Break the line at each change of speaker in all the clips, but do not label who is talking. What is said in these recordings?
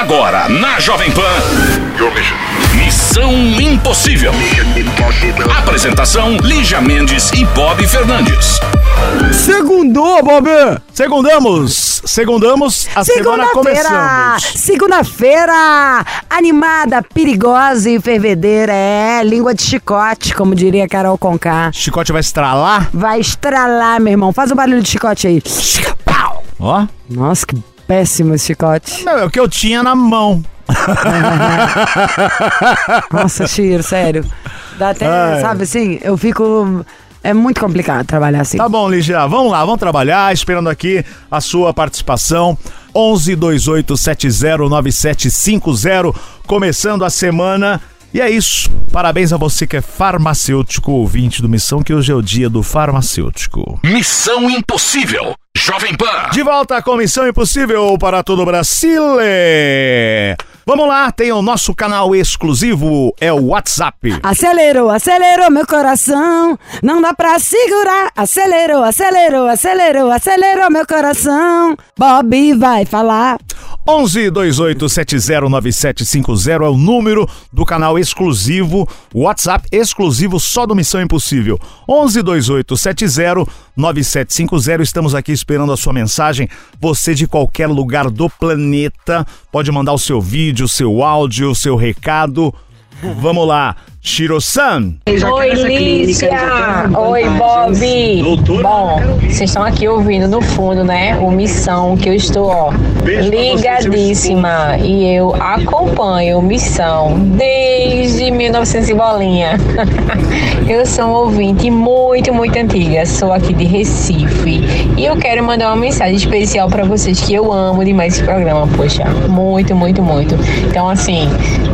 Agora, na Jovem Pan. Missão Impossível. Apresentação: Lígia Mendes e Bob Fernandes.
Segundou, Bob! Segundamos! Segundamos, a semana
Segunda-feira!
começamos.
Segunda-feira! Animada, perigosa e fervedeira. É, língua de chicote, como diria Carol Conká.
Chicote vai estralar?
Vai estralar, meu irmão. Faz o barulho de chicote aí.
Ó.
Nossa, que péssimo esse chicote.
Meu, é o que eu tinha na mão.
Nossa, Chiro, sério. Dá até,
Ai.
sabe assim, eu fico... É muito complicado trabalhar assim.
Tá bom, Ligia, vamos lá, vamos trabalhar, esperando aqui a sua participação. 11 28 70 9750, começando a semana. E é isso. Parabéns a você que é farmacêutico ouvinte do Missão, que hoje é o dia do farmacêutico.
Missão Impossível. Jovem Pan.
De volta com Missão Impossível para todo o Brasil. Vamos lá, tem o nosso canal exclusivo, é o WhatsApp.
Acelerou, acelerou meu coração. Não dá pra segurar. Acelerou, acelerou, acelerou, acelerou meu coração. Bob vai falar.
11 28 70 9750 é o número do canal exclusivo, WhatsApp exclusivo só do Missão Impossível. 11 28 70 9750. Estamos aqui esperando a sua mensagem. Você de qualquer lugar do planeta pode mandar o seu vídeo, o seu áudio, o seu recado. Vamos lá, Shiro-san.
Oi, Lícia! Oi, Bob! Bom, vocês estão aqui ouvindo no fundo, né? O Missão, que eu estou, ó, ligadíssima. E eu acompanho o Missão desde 1900 e bolinha. Eu sou um ouvinte muito, muito antiga. Sou aqui de Recife. E eu quero mandar uma mensagem especial pra vocês que eu amo demais esse programa, poxa. Muito, muito, muito. Então, assim,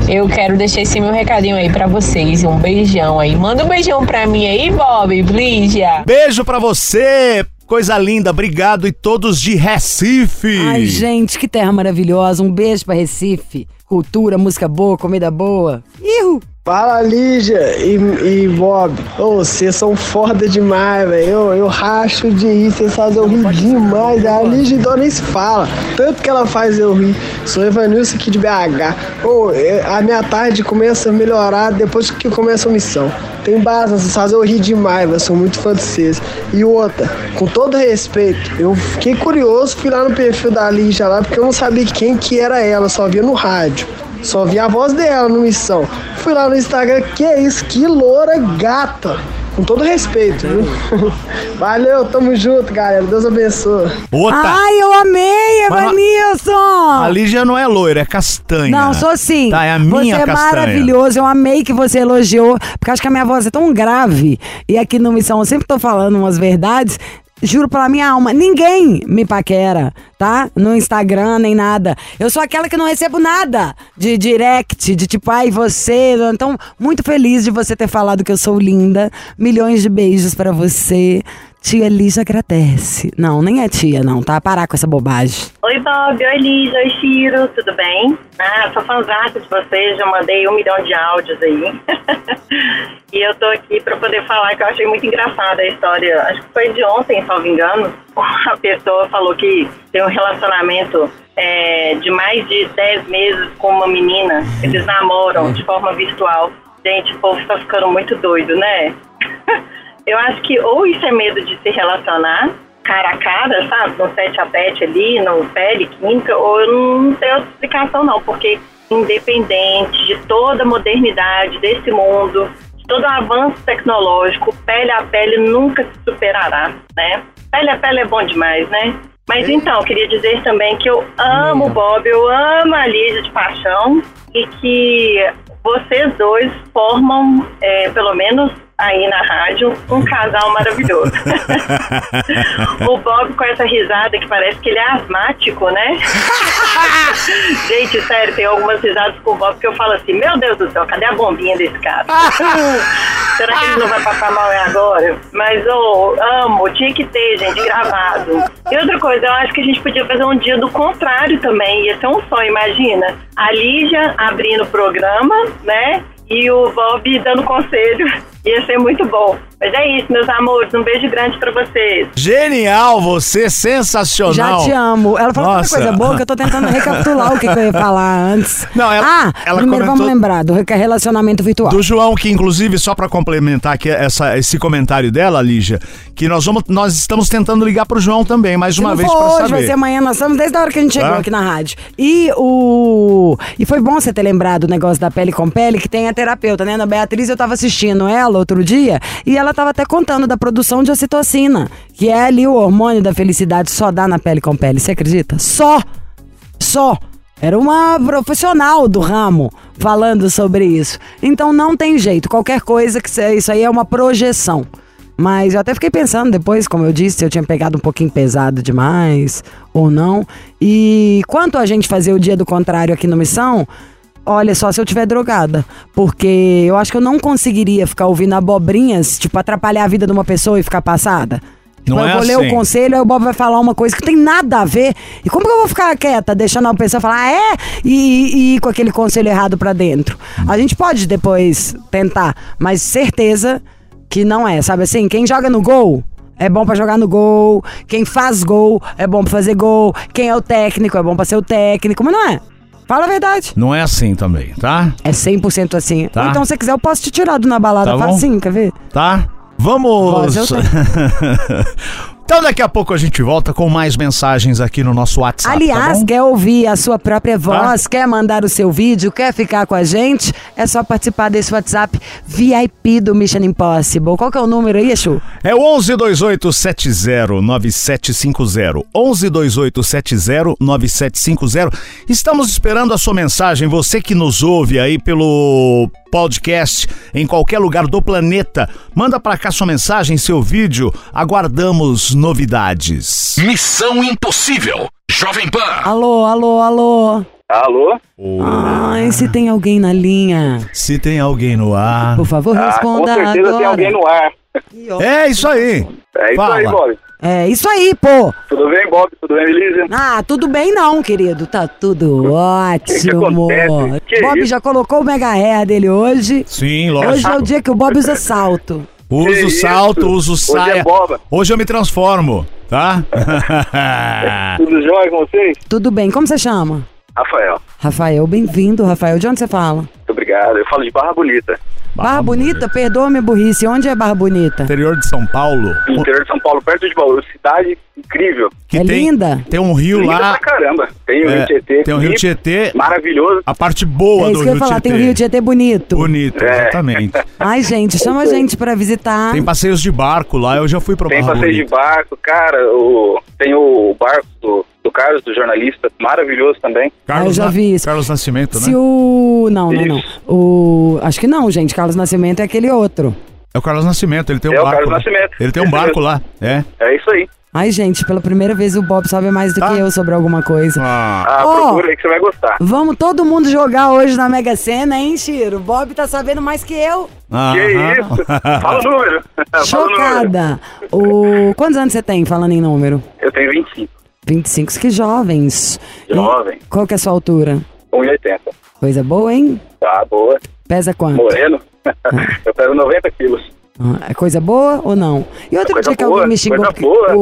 eu quero deixar esse meu recadinho aí pra vocês. Um beijão aí. Manda um beijão pra mim aí, Bob, Lígia.
Beijo pra você, coisa linda, obrigado e todos de Recife.
Ai, gente, que terra maravilhosa. Um beijo pra Recife. Cultura, música boa, comida boa. Ihu!
Fala Lígia e, e Bob. Ô, vocês são foda demais, velho. Eu, eu racho de rir, vocês fazem eu rir demais. A Lígia então nem se fala. Tanto que ela faz eu rir. Sou Evanilson aqui de BH. Ô, é, a minha tarde começa a melhorar depois que começa a missão. Tem base, vocês fazem eu rir demais, velho. Sou muito fã de vocês. E outra, com todo respeito, eu fiquei curioso, fui lá no perfil da Lígia lá, porque eu não sabia quem que era ela, só via no rádio. Só vi a voz dela no Missão. Fui lá no Instagram, que é isso? Que loura gata. Com todo respeito, viu? Valeu, tamo junto, galera. Deus abençoe.
Outra.
Ai, eu amei, Evanilson!
A Lígia não é loira, é castanha.
Não, sou sim.
Tá, é a
você
minha
é
castanha.
maravilhoso. Eu amei que você elogiou, porque acho que a minha voz é tão grave. E aqui no Missão eu sempre tô falando umas verdades. Juro pela minha alma, ninguém me paquera, tá? No Instagram, nem nada. Eu sou aquela que não recebo nada de direct, de tipo, ai, você. Então, muito feliz de você ter falado que eu sou linda. Milhões de beijos pra você. Tia Lígia agradece. Não, nem é tia, não, tá? Parar com essa bobagem.
Oi, Bob. Oi, Lígia. Oi, Ciro. Tudo bem? Ah, sou fãzata de vocês. Já mandei um milhão de áudios aí. e eu tô aqui para poder falar que eu achei muito engraçada a história. Acho que foi de ontem, me engano. A pessoa falou que tem um relacionamento é, de mais de 10 meses com uma menina. Eles namoram de forma virtual. Gente, o povo tá ficando muito doido, né? Eu acho que ou isso é medo de se relacionar cara a cara, sabe? No tete a tete ali, no pele química, ou eu não tenho outra explicação não, porque independente de toda a modernidade desse mundo, de todo o avanço tecnológico, pele a pele nunca se superará, né? Pele a pele é bom demais, né? Mas então, queria dizer também que eu amo o Bob, eu amo a Lígia de paixão e que vocês dois formam, é, pelo menos aí na rádio, um casal maravilhoso. o Bob com essa risada que parece que ele é asmático, né? Gente, sério, tem algumas risadas com o Bob que eu falo assim, meu Deus do céu, cadê a bombinha desse cara? Será que ele não vai passar mal agora? Mas eu amo, tinha que ter, gente, gravado. E outra coisa, eu acho que a gente podia fazer um dia do contrário também. Ia ser um sonho, imagina. A Lígia abrindo o programa, né? E o Bob dando conselho. Ia ser muito bom. Mas é isso, meus amores. Um beijo grande pra vocês.
Genial, você sensacional.
Já te amo. Ela falou
Nossa.
tanta coisa boa que eu tô tentando recapitular o que, que eu ia falar antes.
Não, ela-
ah,
ela
primeiro
comentou-
vamos lembrar do reca- relacionamento virtual.
Do João, que inclusive, só pra complementar aqui essa, esse comentário dela, Lígia, que nós vamos, nós estamos tentando ligar pro João também, mais
Se
uma
não
vez
for
pra
hoje,
saber.
vai ser amanhã. Nós estamos desde a hora que a gente chegou
Tá.
aqui na rádio. E o. E foi bom você ter lembrado o negócio da pele com pele, que tem a terapeuta, né? Na Beatriz, eu tava assistindo ela outro dia e ela tava até contando da produção de ocitocina, que é ali o hormônio da felicidade, só dá na pele com pele. Você acredita? Só! Só! Era uma profissional do ramo falando sobre isso. Então não tem jeito. Qualquer coisa que isso aí é uma projeção. Mas eu até fiquei pensando depois, como eu disse, se eu tinha pegado um pouquinho pesado demais ou não. E quanto a gente fazer o dia do contrário aqui no Missão, olha só se eu tiver drogada. Porque eu acho que eu não conseguiria ficar ouvindo abobrinhas, tipo, atrapalhar a vida de uma pessoa e ficar passada.
Não
eu
é
vou ler
assim.
o conselho, aí o Bob vai falar uma coisa que tem nada a ver. E como que eu vou ficar quieta, deixando a pessoa falar, ah, é? E, e ir com aquele conselho errado pra dentro? A gente pode depois tentar, mas certeza que não é. Sabe assim, quem joga no gol. É bom pra jogar no gol. Quem faz gol é bom pra fazer gol. Quem é o técnico é bom pra ser o técnico. Mas não é. Fala a verdade.
Não é assim também, tá?
É 100% assim.
Tá.
Ou então, se você quiser, eu posso te tirar do na balada
Tá bom.
facinho, quer ver?
Tá? Vamos.
Voz eu
então daqui a pouco a gente volta com mais mensagens aqui no nosso WhatsApp.
Aliás,
tá
quer ouvir a sua própria voz, quer mandar o seu vídeo, quer ficar com a gente, é só participar desse WhatsApp VIP do Mission Impossible. Qual que é o número aí, Exu?
É o 1128709750. 1128709750. Estamos esperando a sua mensagem. Você que nos ouve aí pelo podcast em qualquer lugar do planeta, manda pra cá sua mensagem, seu vídeo. Aguardamos novidades.
Missão Impossível. Jovem Pan.
Alô, alô, alô.
Alô?
Ai, se tem alguém na linha,
Se tem alguém no ar.
por favor,
Ah, com
responda
certeza
agora.
tem alguém no ar.
É isso aí.
É isso
Fala.
aí, Bob.
É isso aí, pô.
Tudo bem, Bob? Tudo bem, Elisa?
Ah, tudo bem não, querido. Tá tudo ótimo.
acontece? Que
Bob
isso?
já colocou o mega hair dele hoje.
Sim,
Hoje
lógico.
é o dia que o Bob usa salto.
Uso
Que
salto,
isso?
uso
Hoje é
saia.
boba.
Hoje eu me transformo, tá?
Tudo jóia com vocês?
Tudo bem, como você chama?
Rafael,
Rafael, bem-vindo, Rafael. De onde você fala?
muito obrigado. Eu falo de Barra Bonita,
Barra Bonita? Perdoa minha burrice. Onde é Barra Bonita?
Interior de São Paulo.
no interior de São Paulo, perto de Bauru. Cidade incrível.
Que
É
tem,
linda?
Tem um rio
Linda
lá.
pra caramba. Tem o
é,
Rio Tietê.
tem um rio Tietê.
Maravilhoso.
A parte boa
É
do
isso que eu
rio
ia falar,
Tietê.
tem o Rio Tietê bonito.
Bonito,
É.
exatamente.
Ai, gente, chama a gente pra visitar.
Tem passeios de barco lá, eu já fui pra
Tem
Barra
passeio de barco, cara. O, tem o barco do, do Carlos, do jornalista. Maravilhoso também.
Ah, eu já vi isso.
Carlos Nascimento,
Se
né?
o... Não, não, não. O... Acho que não, gente. Carlos Nascimento é aquele outro.
É o Carlos Nascimento, ele tem um
É o
barco.
Carlos
lá.
Nascimento.
Ele tem um
Esse
barco
mesmo.
lá, é.
É isso aí.
Ai, gente, pela primeira vez o Bob sabe mais do
Tá.
que eu sobre alguma coisa.
Ah,
Ah,
Ó.
procura aí que você vai gostar.
Vamos todo mundo jogar hoje na Mega Sena, hein, Chiro? O Bob tá sabendo mais que eu.
Que
aham.
isso? Fala o número. Fala o número.
Chocada. O... Quantos anos você tem, falando em número?
Eu tenho 25.
25, que jovens.
Jovem.
E qual que é a sua altura?
1,80.
Coisa boa, hein?
Tá, boa.
Pesa quanto?
Moreno. Eu pego 90 quilos.
É coisa boa ou não? E outro
Coisa
dia que
boa,
alguém me xingou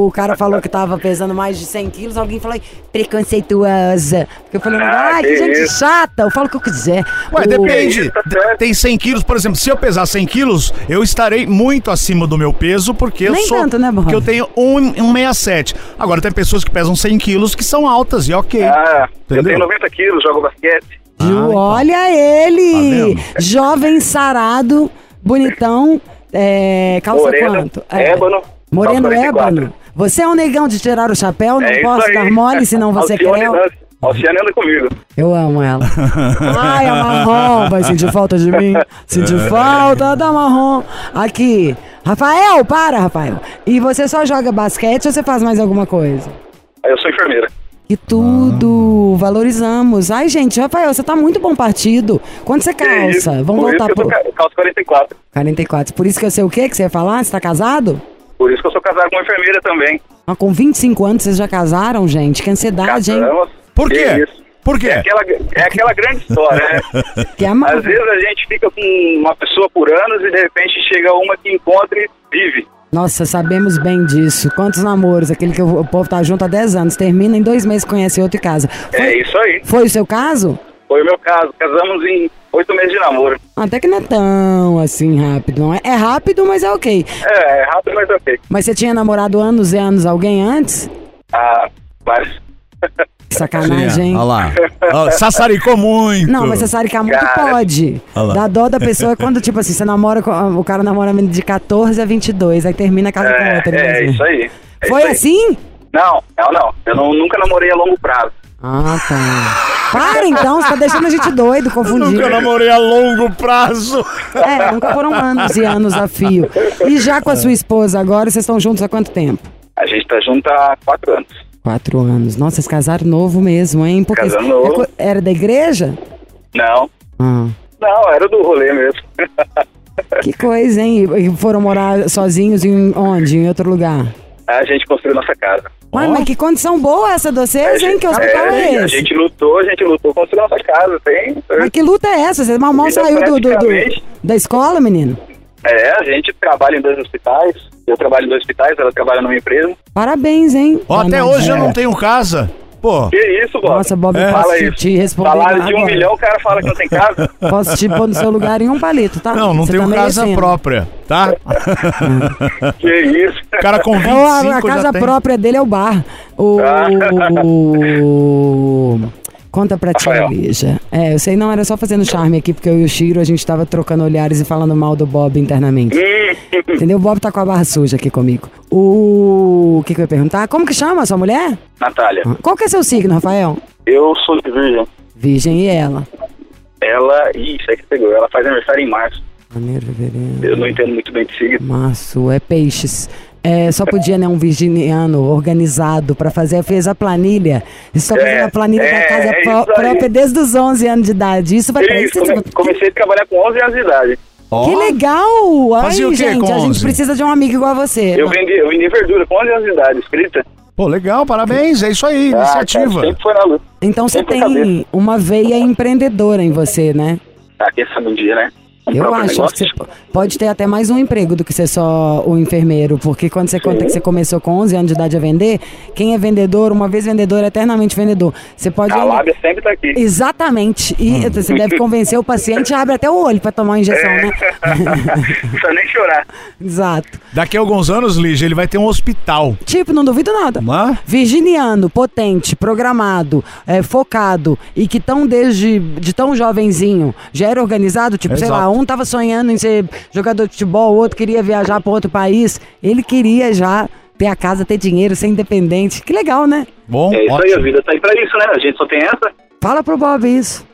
o cara falou que tava pesando mais de 100 quilos, alguém falou "Ai, preconceituosa. Porque eu falei, ah,
Ah,
que,
que
gente
isso.
chata, eu falo o que eu quiser.
Ué,
O-
depende.
Certo.
Tem 100 quilos, por exemplo, se eu pesar 100 quilos, eu estarei muito acima do meu peso, porque eu
Nem
sou.
tanto, né?
Porque eu tenho 1,67. Agora tem pessoas que pesam 100 quilos que são altas, e ok.
Ah, eu
Entendeu?
tenho 90 quilos, jogo basquete.
Ju,
Ah, então.
olha ele!
Tá?
Jovem sarado, bonitão, é, calça
Moreno,
quanto?
ébano,
Moreno
calça 44.
ébano. Você é um negão de tirar o chapéu, não
é
posso dar mole, senão você.
Nancy. Alcione anda comigo.
Eu amo ela. Ai, a marrom, vai sentir falta de mim. Sentir falta da marrom. Aqui. Rafael, para, Rafael. E você só joga basquete ou você faz mais alguma coisa?
Eu sou enfermeira.
Que tudo, valorizamos. Ai, gente, Rafael, você tá muito bom partido. Quanto você calça? Vamos
Por
voltar
isso que
pro...
eu calço 44.
44. Por isso que eu sei o quê que você ia falar? Você tá casado?
Por isso que eu sou casado com uma enfermeira também.
Ah, com 25 anos vocês já casaram, gente? Que ansiedade, hein?
Casamos.
Por
Que
quê?
isso?
Por quê?
É aquela, é aquela grande história, né?
Que ama...
Às vezes a gente fica com uma pessoa por anos e de repente chega uma que encontra e vive.
Nossa, sabemos bem disso. Quantos namoros? Aquele que o povo tá junto há 10 anos, termina em dois meses, conhece outro e casa. Foi,
É isso aí.
foi o seu caso?
Foi o meu caso. Casamos em oito meses de namoro.
Até que não é tão assim rápido, não é? É rápido, mas é ok.
É, é rápido, mas ok.
Mas você tinha namorado anos e anos alguém antes?
Ah, vários.
Que sacanagem, hein?
Olha lá. Ó, sassaricou muito.
Não, mas você sabe que muito
Cara.
pode.
Olha lá.
Dá dó da pessoa quando, tipo assim, você namora com. O cara namora de 14 a 22, aí termina a casa com
É,
outra.
é,
né?
isso aí. É
Foi
isso aí.
assim?
Não, não, não. Eu não- nunca namorei a longo prazo.
Ah, tá. Para então, você tá deixando a gente doido, confundido.
Nunca namorei a longo prazo.
É, nunca foram anos e anos a fio. E já com a sua esposa agora, vocês estão juntos há quanto tempo?
A gente tá junto há quatro anos.
Quatro anos. Nossa, vocês casaram novo mesmo, hein? Porque
novo.
é co- Era da igreja?
Não,
Ah,
não, era do rolê mesmo.
que coisa, hein? E foram morar sozinhos em onde? Em outro lugar?
a gente construiu nossa casa.
Ué,
Ó.
mas que condição boa essa de vocês, hein? Que hospital é,
a
esse?
gente lutou, a gente lutou construir nossa casa. Tem.
Mas que luta é essa? Você mal mal saiu do, do- do- da escola, menino?
É, a gente trabalha em dois hospitais. Eu trabalho em dois hospitais, ela trabalha numa empresa.
Parabéns, hein?
Ó, até hoje eu não tenho casa. Pô,
Que isso, Bob?
Nossa, Bob,
É.
posso
Fala
te,
isso.
te responder
Salário de um
agora.
milhão, o cara fala que não tem casa.
Posso te pôr no seu lugar em um palito, tá?
não, não
Você
tenho
tá
casa
merecendo.
própria, tá?
que isso.
O cara com 25
É, a, casa
tem.
própria dele é o bar. O.
Ah.
o- Conta pra tia
Rafael.
Lígia. É, eu sei, não, era só fazendo charme aqui, porque eu e o Chiro, a gente tava trocando olhares e falando mal do Bob internamente. Entendeu? O Bob tá com a barra suja aqui comigo. O. O que, que eu ia perguntar? Como que chama a sua mulher?
Natália,
Qual que é seu signo, Rafael?
eu sou de virgem.
Virgem e ela.
Ela. Ih, isso aí que pegou. Ela faz aniversário em março.
Janeiro, fevereiro.
Eu não entendo muito bem de signo.
Março, é peixes. É, só podia, né, um virginiano organizado pra fazer, fez a planilha. Estou fazendo
É,
a planilha da
é,
casa
é
pró- própria desde os 11 anos de idade. Isso vai
Isso,
isso.
come- comecei a trabalhar com 11 anos de idade.
Ó,
Que legal! Ai,
Fazia o quê
gente, a gente
11?
precisa de um amigo igual a você.
Eu vendi, eu vendi verdura com 11 anos de idade, escrita.
Pô, legal, parabéns. É isso aí,
Ah,
iniciativa.
cara, sempre foi na luta.
Então você tem
cabeça.
uma veia empreendedora em você, né?
Ah, quem sabe um dia, né?
Eu acho, acho que você pode ter até mais um emprego do que ser só o enfermeiro, porque quando você conta que você começou com 11 anos de idade a vender, quem é vendedor, uma vez vendedor, é eternamente vendedor. Você pode...
A lábia sempre tá aqui.
Exatamente. E
Hum.
você deve convencer o paciente e abre até o olho pra tomar uma injeção,
É.
né?
Não precisa nem chorar.
Exato.
Daqui a alguns anos, Lígia, ele vai ter um hospital.
Tipo, não duvido nada.
Mas,
Virginiano, potente, programado, é, focado e que tão desde de tão jovenzinho já era organizado, tipo, sei
Exato.
lá, um tava sonhando em ser jogador de futebol, o outro queria viajar para outro país, ele queria já ter a casa, ter dinheiro, ser independente. Que legal, né?
bom,
É isso aí, a
ótimo.
vida tá aí pra isso, né? A gente só tem essa.
Fala pro Bob isso.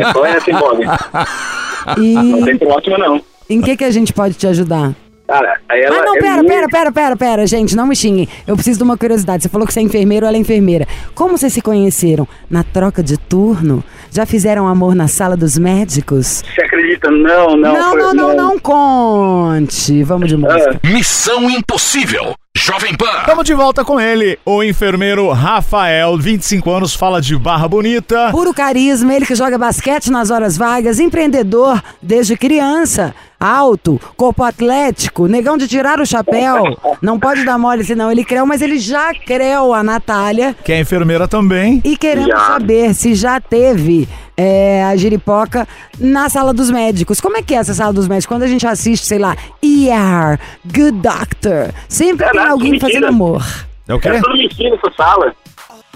É só essa, hein, Bob? Não tem
E
próxima, não.
em que que a gente pode te ajudar?
Cara, aí ela
ah, não,
é
pera,
muito...
pera, pera, pera, pera, gente, não me xinguem. Eu preciso de uma curiosidade. Você falou que você é enfermeiro, ela é enfermeira. Como vocês se conheceram? Na troca de turno? Já fizeram amor na sala dos médicos?
Você acredita? Não, não.
não,
foi-
não, não, não conte. Vamos de música.
Missão Impossível. Jovem Pan.
Estamos de volta com ele, o enfermeiro Rafael, 25 anos, fala de Barra Bonita.
Puro carisma, ele que joga basquete nas horas vagas, empreendedor desde criança, alto, corpo atlético, negão de tirar o chapéu. Não pode dar mole senão ele creu, mas ele já creu a Natália.
Que é enfermeira também.
E queremos
Já.
saber se já teve é, a giripoca na sala dos médicos. Como é que é essa sala dos médicos? Quando a gente assiste, sei lá, ER, Good Doctor, sempre
É
tem alguém
mentira.
fazendo amor.
É o quê?
É tudo mentira essa sala.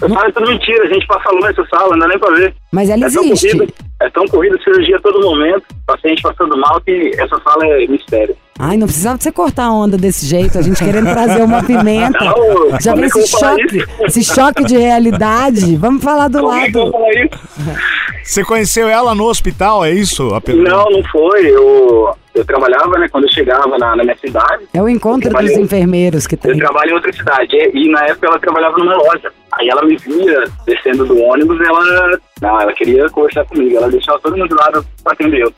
Essa sala é tudo mentira. A gente passa longe dessa sala, não dá nem pra ver.
Mas ela
É tão
existe.
corrida, é tão corrida, cirurgia a todo momento, paciente passando mal, que essa sala é mistério.
Ai, não precisava de você cortar a onda desse jeito, a gente querendo trazer uma pimenta.
Não,
Já vem
eu
esse choque, esse choque de realidade. Vamos falar do
Como é eu
lado.
falar isso?
Você conheceu ela no hospital, é isso?
Não, não foi. Eu, eu trabalhava, né, quando eu chegava na, na minha cidade.
É o encontro dos enfermeiros que
Eu
tem.
trabalho em outra cidade. E, e na época ela trabalhava numa loja. Aí ela me via descendo do ônibus ela. Não, ela queria conversar comigo. Ela deixava todo mundo de lado pra atender eu.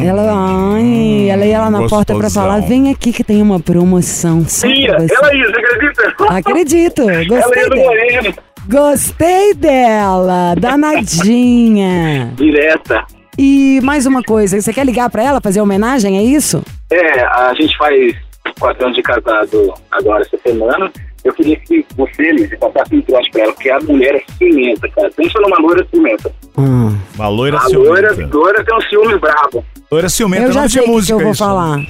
Ela, ai, ela ia lá na porta pra
Gostosão.
falar: vem aqui que tem uma promoção.
Ia,
você.
ela ia, você acredita?
Acredito,
Ela
gostei
ia do
dela. Gostei dela, danadinha.
direta.
E mais uma coisa, você quer ligar pra ela, fazer homenagem, é isso?
É, a gente faz quatro anos de casado agora essa semana. Eu queria que você, Liz, passasse um troço pra ela, porque a mulher é ciumenta, cara. Pensa numa loira ciumenta.
Hum.
Uma loira
A loira,
ciumenta.
loira tem um ciúme brabo.
Loira ciumenta é
Eu já
de
sei o que que
música
eu vou
isso.
falar.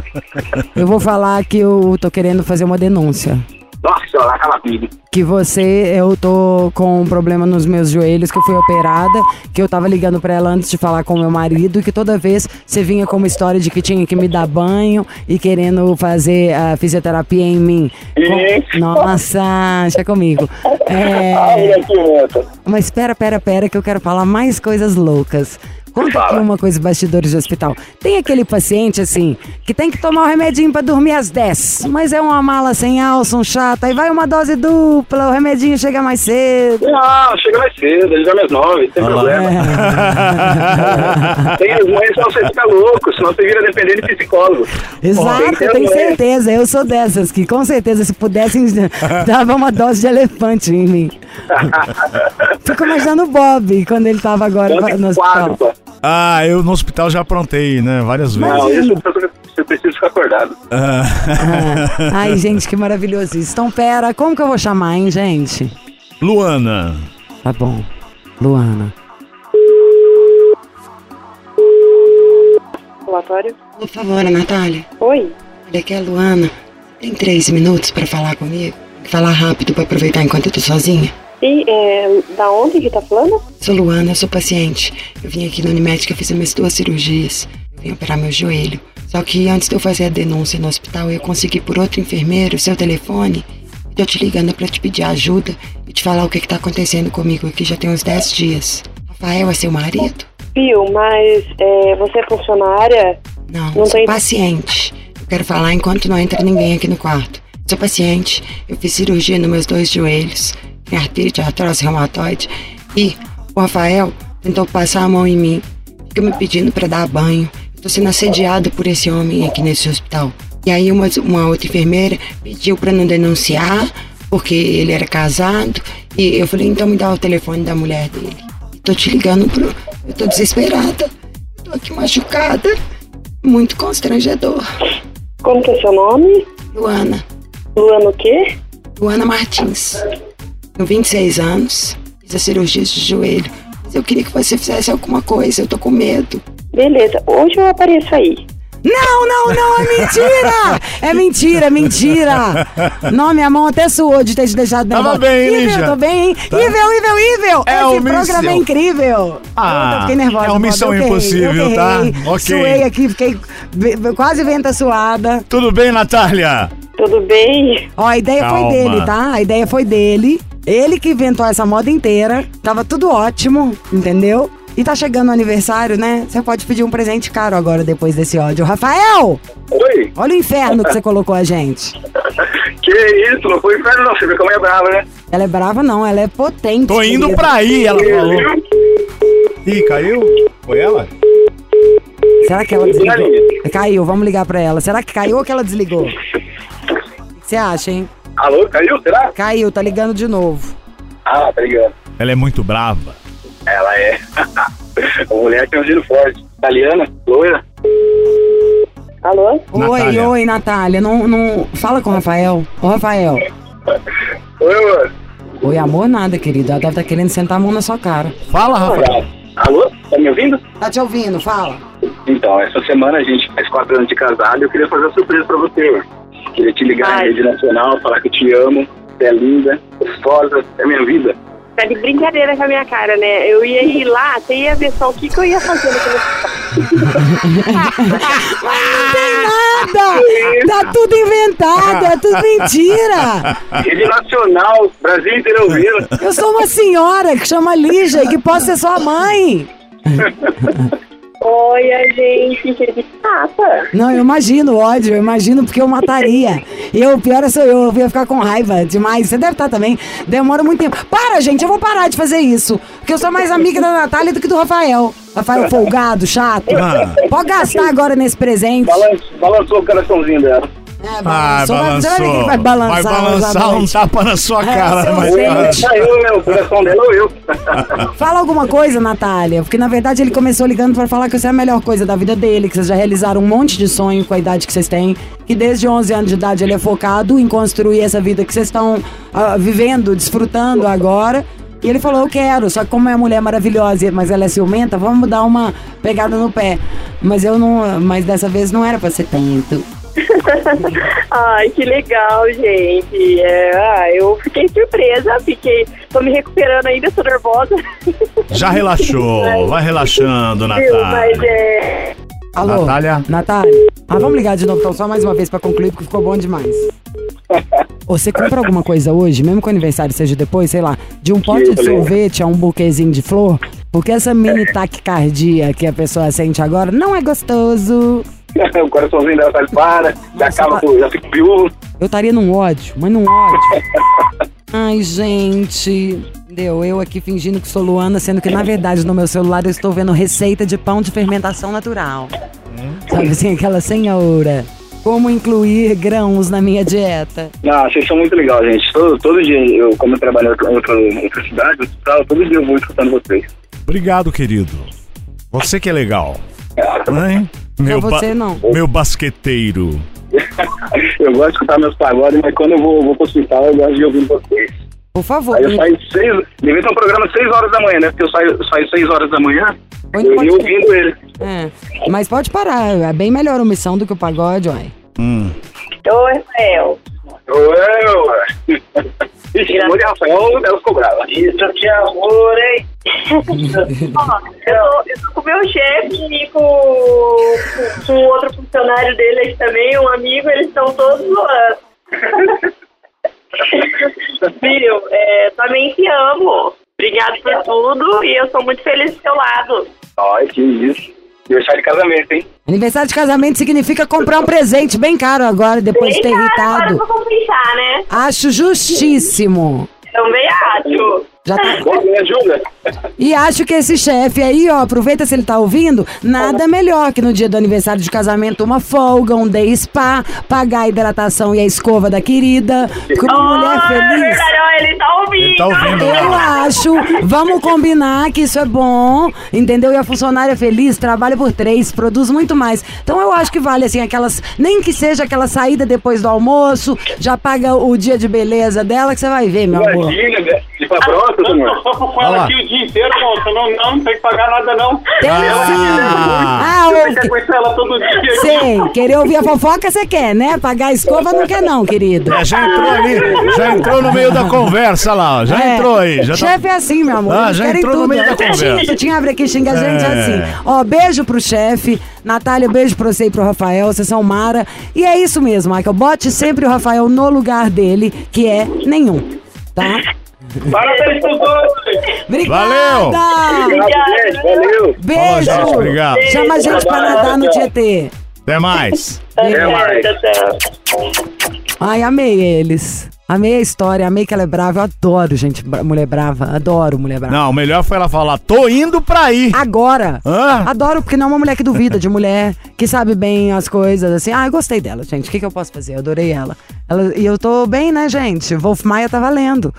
eu vou falar que eu tô querendo fazer uma denúncia.
Nossa, ela acaba tudo.
Que você, eu tô com um problema nos meus joelhos, que eu fui operada, que eu tava ligando pra ela antes de falar com meu marido, e que toda vez você vinha com uma história de que tinha que me dar banho e querendo fazer a fisioterapia em mim.
Isso.
Nossa, deixa comigo.
A
É,
mulher ciumenta.
mas espera, pera, pera, que eu quero falar mais coisas loucas. Conta aqui uma coisa, bastidores de hospital. Tem aquele paciente, assim, que tem que tomar o remedinho pra dormir às 10, mas é uma mala sem alça, um chato, aí vai uma dose dupla, o remedinho chega mais cedo.
Não, chega mais cedo, ele é mais nove, sem
Olha lá.
problema. Tem as mães, senão você fica louco, senão você vira dependente de psicólogo.
Exato,
que
eu tenho certeza, eu sou dessas, que com certeza se pudessem, dava uma dose de elefante em mim. Fico imaginando o Bob, quando ele tava agora no
que quadro,
hospital.
pô.
Ah, eu no hospital já aprontei, né? Várias vezes.
Não, isso você precisa ficar acordado.
Ah, Ai, gente, que maravilhoso isso. Então, pera, como que eu vou chamar, hein, gente?
Luana.
Tá bom. Luana.
Relatório?
Por favor, Natália.
Oi?
Olha aqui é a Luana. Tem três minutos pra falar comigo? Falar rápido pra aproveitar enquanto eu tô sozinha.
E é, da onde que tá falando?
Sou Luana, eu sou paciente. Eu vim aqui na Unimed, eu fiz minhas duas cirurgias. Vim operar meu joelho. Só que antes de eu fazer a denúncia no hospital, eu consegui por outro enfermeiro seu telefone. E tô te ligando pra te pedir ajuda e te falar o que que tá acontecendo comigo aqui já tem uns 10 dias. Rafael é seu marido?
Viu, mas é, você é funcionária?
Não,
Não
sou
tem-
paciente. Eu quero falar enquanto não entra ninguém aqui no quarto. Sou paciente. Eu fiz cirurgia nos meus dois joelhos. Artrite, artrose reumatoide. E o Rafael tentou passar a mão em mim. Fica me pedindo pra dar banho. Tô sendo assediado por esse homem aqui nesse hospital. E aí uma, uma outra enfermeira pediu pra não denunciar, porque ele era casado. E eu falei, então me dá o telefone da mulher dele. Tô te ligando pro... Eu tô desesperada. Tô aqui machucada. Muito constrangedor.
Como que é seu nome?
Luana.
Luana o quê?
Luana Martins. Tenho 26 anos. Fiz a cirurgia de joelho. Mas eu queria que você fizesse alguma coisa. Eu tô com medo.
Beleza, hoje eu apareço aí.
Não, não, não, é mentira! É mentira, é mentira! Não, minha mão até suou de ter te deixado
Tava
nervosa.
bem, hein, Lígia?
tô bem, hein?
Tá.
Ível, ível, ível!
É
Esse
o
programa é
míssil.
incrível!
Ah,
eu fiquei nervosa.
é uma missão
eu
impossível,
eu
tá?
errei.
Ok.
Suei aqui, fiquei quase venta suada.
Tudo bem, Natália?
Tudo bem?
Ó, a ideia
Calma.
foi dele, tá? A ideia foi dele. Ele que inventou essa moda inteira. Tava tudo ótimo, entendeu? E tá chegando o aniversário, né? Você pode pedir um presente caro agora, depois desse ódio. Rafael!
Oi?
Olha o inferno que você colocou a gente.
Que isso? Não foi inferno não, você vê como é brava, né?
Ela é brava, não, ela é potente.
Tô indo
querido.
pra aí, ela falou. Ih, caiu? Foi ela?
Será que ela desligou? Caiu, vamos ligar pra ela. Será que caiu ou que ela desligou? O que você acha, hein?
Alô, caiu? Será?
Caiu, tá ligando de novo.
Ah, tá ligado.
Ela é muito brava.
Ela é. A mulher tem um giro forte. Italiana, loira.
Alô?
Oi,
Natália.
oi, Natália. Não, não... Fala com o Rafael. Ô, Rafael.
Oi, mano.
Oi, amor, nada, querido. Ela deve estar querendo sentar a mão na sua cara.
Fala, Rafael.
Alô? Tá me ouvindo?
Tá te ouvindo, fala.
Então, essa semana a gente faz quatro anos de casado e eu queria fazer uma surpresa pra você. mano. Queria te ligar na
Ai.
rede nacional, falar que eu te amo, você é linda, gostosa, é minha vida.
Tá de brincadeira com a minha cara, né? Eu ia ir lá, você ia ver só o que, que eu ia fazer naquele
Nada! Tá tudo inventado, é tudo mentira!
Rede nacional, Brasil inteiro ouvindo.
Eu sou uma senhora que chama Lígia e que posso ser sua mãe.
Olha, gente, que passa.
Não, eu imagino ódio, eu imagino porque eu mataria. E eu, o pior é sou eu, eu ia ficar com raiva demais. Você deve estar também. Demora muito tempo. Para, gente, eu vou parar de fazer isso. Porque eu sou mais amiga da Natália do que do Rafael. Rafael folgado, chato.
Ah.
Pode gastar agora nesse presente.
Balançou o coraçãozinho dela.
É,
Ah,
balançou, vai vai balançar.
Vai balançar um tapa na sua
É,
cara. mas-
dente.
Ah, eu, né? O coração dela ou eu.
Fala alguma coisa, Natália, porque na verdade ele começou ligando pra falar que você é a melhor coisa da vida dele, que vocês já realizaram um monte de sonho com a idade que vocês têm, que desde 11 anos de idade ele é focado em construir essa vida que vocês estão ah, vivendo, desfrutando agora. E ele falou, eu quero, só que como é uma mulher maravilhosa, mas ela é ciumenta, vamos dar uma pegada no pé. Mas eu não, mas dessa vez não era pra ser tanto.
Ai, que legal, gente. É, ah, eu fiquei surpresa, fiquei. Tô me recuperando ainda, tô nervosa.
Já relaxou. Vai relaxando,
Viu? Mas
Natália.
é.
Alô?
Natália?
Natália? Ah, vamos ligar de novo então, só mais uma vez pra concluir, porque ficou bom demais. Você compra alguma coisa hoje, mesmo que o aniversário seja depois, sei lá, de um pote de sorvete a um buquezinho de flor? Porque essa mini taquicardia que a pessoa sente agora não é gostoso.
o coraçãozinho dela sai para, já acaba,
tá-
com- já fica viúvo.
Eu estaria num ódio, mas num ódio. Ai, gente. Deu, eu aqui fingindo que sou Luana, sendo que na verdade no meu celular eu estou vendo receita de pão de fermentação natural. Sabe assim, aquela senhora. Como incluir grãos na minha dieta?
Não, vocês são muito legais, gente. Todo, todo dia, eu, como eu trabalho em outra, outra, cidade, hospital, todo dia eu vou escutando vocês.
Obrigado, querido. Você que é legal. Hein?
Não,
ba-
você não.
Meu basqueteiro.
Eu gosto de escutar meus pagodes, mas quando eu vou, vou pro hospital, eu gosto de ouvir vocês.
Por favor.
Aí eu saio seis. Devia ter um programa às seis horas da manhã, né? Porque eu saio, saio seis horas da manhã,
Põe
eu ia ouvindo ele.
É. Mas pode parar, é bem melhor omissão do que o pagode, uai.
Hum.
Oi, Rafael.
Ué, Ixi, amor de Rafael, ela ficou brava. Isso que amor, hein?
Ó, eu, tô, eu tô com o meu chefe e com, com, com outro funcionário dele aqui também, um amigo, eles estão todos zoando. Viu? É, também te amo. Obrigado por tudo e eu sou muito feliz do seu lado.
Ai, que isso. Deixar de casamento, hein?
Aniversário de casamento significa comprar um presente bem caro agora, depois de ter
Bem caro, agora
irritado.
pra compensar, né?
Acho justíssimo.
Também acho.
Já tá-
me ajuda.
E acho que esse chefe aí, ó, aproveita se ele tá ouvindo, nada melhor que no dia do aniversário de casamento uma folga, um day spa, pagar a hidratação e a escova da querida. Porque uma mulher
Oh, é
feliz.
verdade, ó, ele tá ouvindo.
Ele tá ouvindo.
Eu acho, vamos combinar que isso é bom, entendeu? E a funcionária feliz trabalha por três, produz muito mais. Então eu acho que vale, assim, aquelas. Nem que seja aquela saída depois do almoço, já paga o dia de beleza dela, que você vai ver, meu amor.
Imagina, né? De pra próxima, amor.
Eu tô com ela aqui o dia inteiro, moça. Não, não, não tem que pagar nada, não.
Tem sim! Ah,
Você
ô,
tem que aguentar ela todo dia.
Sei, querer ouvir a fofoca você quer, né? Pagar a escova não quer, não, querido.
É, já entrou ali, já entrou no meio da conversa lá, ó, já
É,
entrou aí. Já tá-
Chefe é assim, meu amor.
Ah,
Eles
já
querem
entrou no
tudo.
meio da conversa.
tinha abre aqui, xinga a gente
É.
assim. Ó, beijo pro chefe. Natália, beijo pra você e pro Rafael. Vocês são Mara. E é isso mesmo, Michael. Bote sempre o Rafael no lugar dele, que é nenhum. Tá?
Parabéns pros dois.
Obrigada!
Valeu!
Obrigado. Valeu.
Beijo!
Falou, gente, obrigado.
Chama a gente pra nadar no Tietê.
Até mais.
Até mais.
Ai, amei eles. Amei a história, amei que ela é brava. Eu adoro, gente, bra- mulher brava. Adoro mulher brava.
Não, o melhor foi ela falar, tô indo pra aí.
Agora.
Hã?
Adoro, porque não é uma mulher que duvida, de mulher que sabe bem as coisas, assim. Ah, eu gostei dela, gente. O que, que eu posso fazer? Eu adorei ela. ela. E eu tô bem, né, gente? Wolf Maia tá valendo.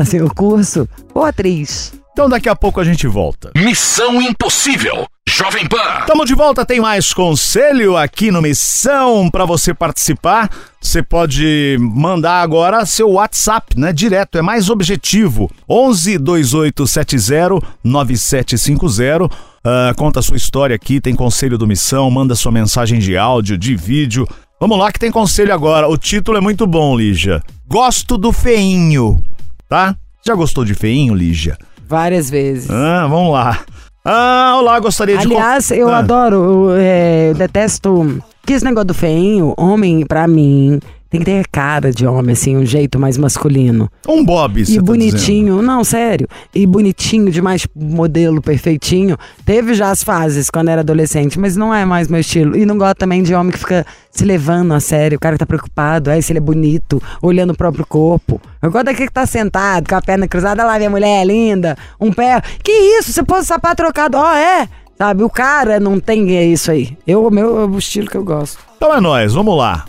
Assim, o curso. Boa atriz.
Então daqui a pouco a gente volta.
Missão Impossível. Jovem Pan.
Tamo de volta, tem mais conselho aqui no Missão para você participar. Você pode mandar agora seu WhatsApp, né? Direto, é mais objetivo. 11 2870 9750. Ah, conta a sua história aqui, tem conselho do Missão, manda sua mensagem de áudio, de vídeo. Vamos lá que tem conselho agora. O título é muito bom, Lígia. Gosto do feinho, tá? Já gostou de feinho, Lígia?
Várias vezes.
Ah, vamos lá. Ah, olá, gostaria de...
Aliás, eu
Ah.
adoro, eu, é, eu detesto. Que esse negócio do feinho, homem, pra mim, tem que ter cara de homem, assim, um jeito mais masculino.
Um Bob, você
E
tá
bonitinho, não, sério. E bonitinho demais, modelo perfeitinho. Teve já as fases quando era adolescente, mas não é mais meu estilo. E não gosto também de homem que fica se levando a sério. O cara tá preocupado, aí se ele é bonito, olhando o próprio corpo. Eu gosto daquele que tá sentado, com a perna cruzada, Olha lá, minha mulher é linda, um pé. Que isso? Você pôs o sapato trocado, ó, é? Sabe, o cara não tem isso aí. Eu, o meu é o estilo que eu gosto.
Então é nóis, vamos lá.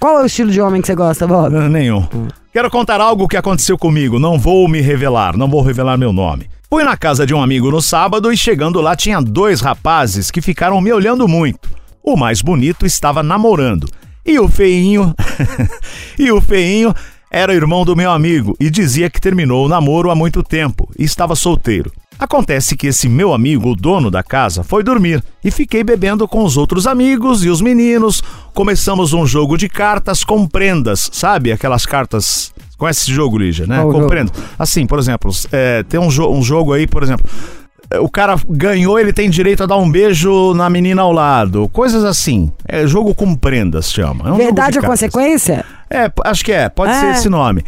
Qual é o estilo de homem que você gosta, Bob?
Nenhum. Quero contar algo que aconteceu comigo. Não vou me revelar, não vou revelar meu nome. Fui na casa de um amigo no sábado e chegando lá tinha dois rapazes que ficaram me olhando muito. O mais bonito estava namorando. E o feinho. e o feinho era irmão do meu amigo e dizia que terminou o namoro há muito tempo e estava solteiro. Acontece que esse meu amigo, o dono da casa, foi dormir e fiquei bebendo com os outros amigos e os meninos. Começamos um jogo de cartas com prendas, sabe? Aquelas cartas. Conhece esse jogo, Lígia, né?
Qual
com
jogo?
Assim, por exemplo, é, tem um, jo- um jogo aí, por exemplo. é, O cara ganhou, ele tem direito a dar um beijo na menina ao lado. Coisas assim. É jogo com prendas, chama. É um
Verdade
de
ou consequência?
É, acho que é, pode
É.
ser esse nome.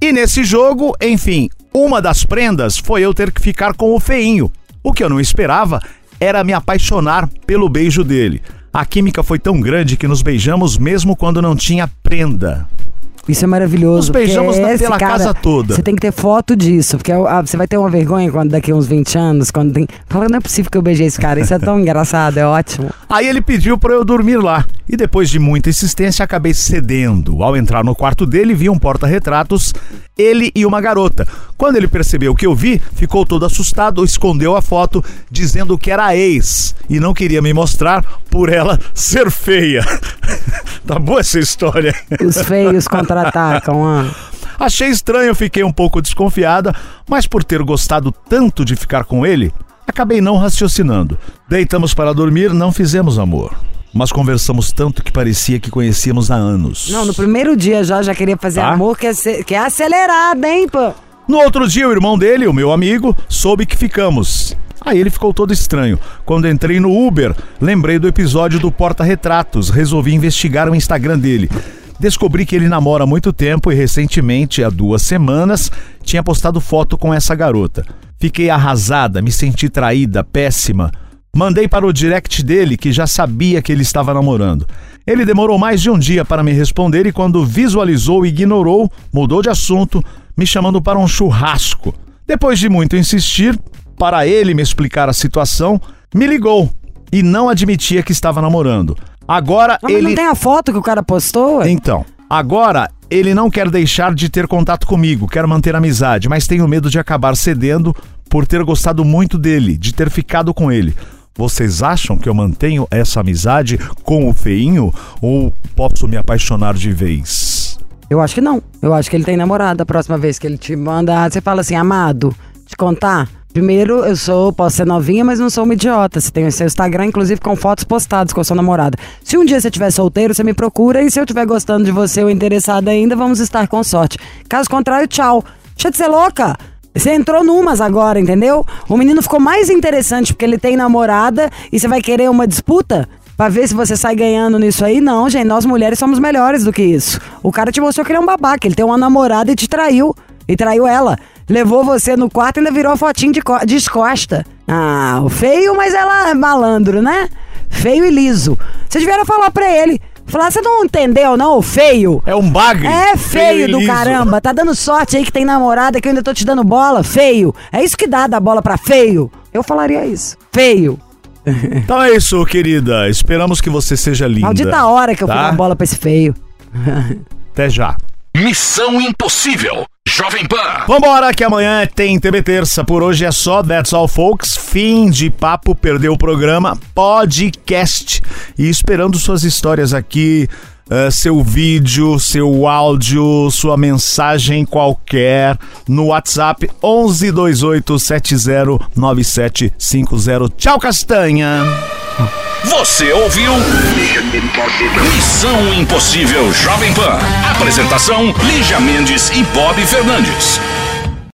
E nesse jogo, enfim, uma das prendas foi eu ter que ficar com o feinho. O que eu não esperava era me apaixonar pelo beijo dele. A química foi tão grande que nos beijamos mesmo quando não tinha prenda.
Isso é maravilhoso.
Nos beijamos na- pela
cara,
casa toda.
Você tem que ter foto disso, porque ah, você vai ter uma vergonha quando daqui a uns 20 anos, quando tem. Fala, não é possível que eu beijei esse cara. Isso é tão engraçado, é ótimo.
Aí ele pediu para eu dormir lá. E depois de muita insistência, acabei cedendo. Ao entrar no quarto dele, vi um porta-retratos, ele e uma garota. Quando ele percebeu o que eu vi, ficou todo assustado, escondeu a foto, dizendo que era a ex e não queria me mostrar por ela ser feia. tá boa essa história?
Os feios contra-atacam. Ah.
Achei estranho, fiquei um pouco desconfiada, mas por ter gostado tanto de ficar com ele, acabei não raciocinando. Deitamos para dormir, não fizemos amor. Mas conversamos tanto que parecia que conhecíamos há anos.
Não, no primeiro dia já já queria fazer
Tá.
amor, que é, ce- que é acelerado, hein, pô?
No outro dia, o irmão dele, o meu amigo, soube que ficamos. Aí ele ficou todo estranho. Quando entrei no Uber, lembrei do episódio do Porta-Retratos. Resolvi investigar o Instagram dele. Descobri que ele namora há muito tempo e recentemente, há duas semanas, tinha postado foto com essa garota. Fiquei arrasada, me senti traída, péssima. Mandei para o direct dele que já sabia que ele estava namorando. Ele demorou mais de um dia para me responder e quando visualizou, ignorou, mudou de assunto, me chamando para um churrasco. Depois de muito insistir, para ele me explicar a situação, me ligou e não admitia que estava namorando. Agora
Ah, mas
ele
não tem a foto que o cara postou? ué?
então, agora ele não quer deixar de ter contato comigo, quer manter amizade, mas tenho medo de acabar cedendo por ter gostado muito dele, de ter ficado com ele. Vocês acham que eu mantenho essa amizade com o feinho ou posso me apaixonar de vez?
Eu acho que não. Eu acho que ele tem namorada. A próxima vez que ele te manda, você fala assim, amado, te contar. Primeiro, eu sou, posso ser novinha, mas não sou uma idiota. Você tem o seu Instagram, inclusive, com fotos postadas com a sua namorada. Se um dia você estiver solteiro, você me procura e se eu estiver gostando de você ou interessada ainda, vamos estar com sorte. Caso contrário, tchau. Deixa de ser louca. Você entrou numas agora, entendeu? O menino ficou mais interessante porque ele tem namorada e você vai querer uma disputa? Pra ver se você sai ganhando nisso aí? Não, gente, nós mulheres somos melhores do que isso. O cara te mostrou que ele é um babaca, ele tem uma namorada e te traiu. E traiu ela. Levou você no quarto e ainda virou a fotinho de co- descosta. Ah, o feio, mas ela é malandro, né? Feio e liso. Você devia falar pra ele. Falar, você não entendeu, não, o feio?
É um bagre.
É feio,
e
do
liso.
caramba. Tá dando sorte aí que tem namorada que eu ainda tô te dando bola. Feio. É isso que dá dar bola pra feio. Eu falaria isso. Feio.
Então é isso, querida. Esperamos que você seja linda.
Maldita hora que eu fui
tá?
dar bola pra esse feio.
Até já.
Missão Impossível. Jovem Pan.
Vambora, que amanhã tem TV Terça. Por hoje é só That's All Folks. Fim de papo, perdeu o programa. Podcast. E esperando suas histórias aqui, eh, seu vídeo, seu áudio, sua mensagem qualquer no WhatsApp 11 28 70 9750. Tchau, Castanha.
Você ouviu? Missão Impossível Jovem Pan. Apresentação: Lígia Mendes e Bob Fernandes.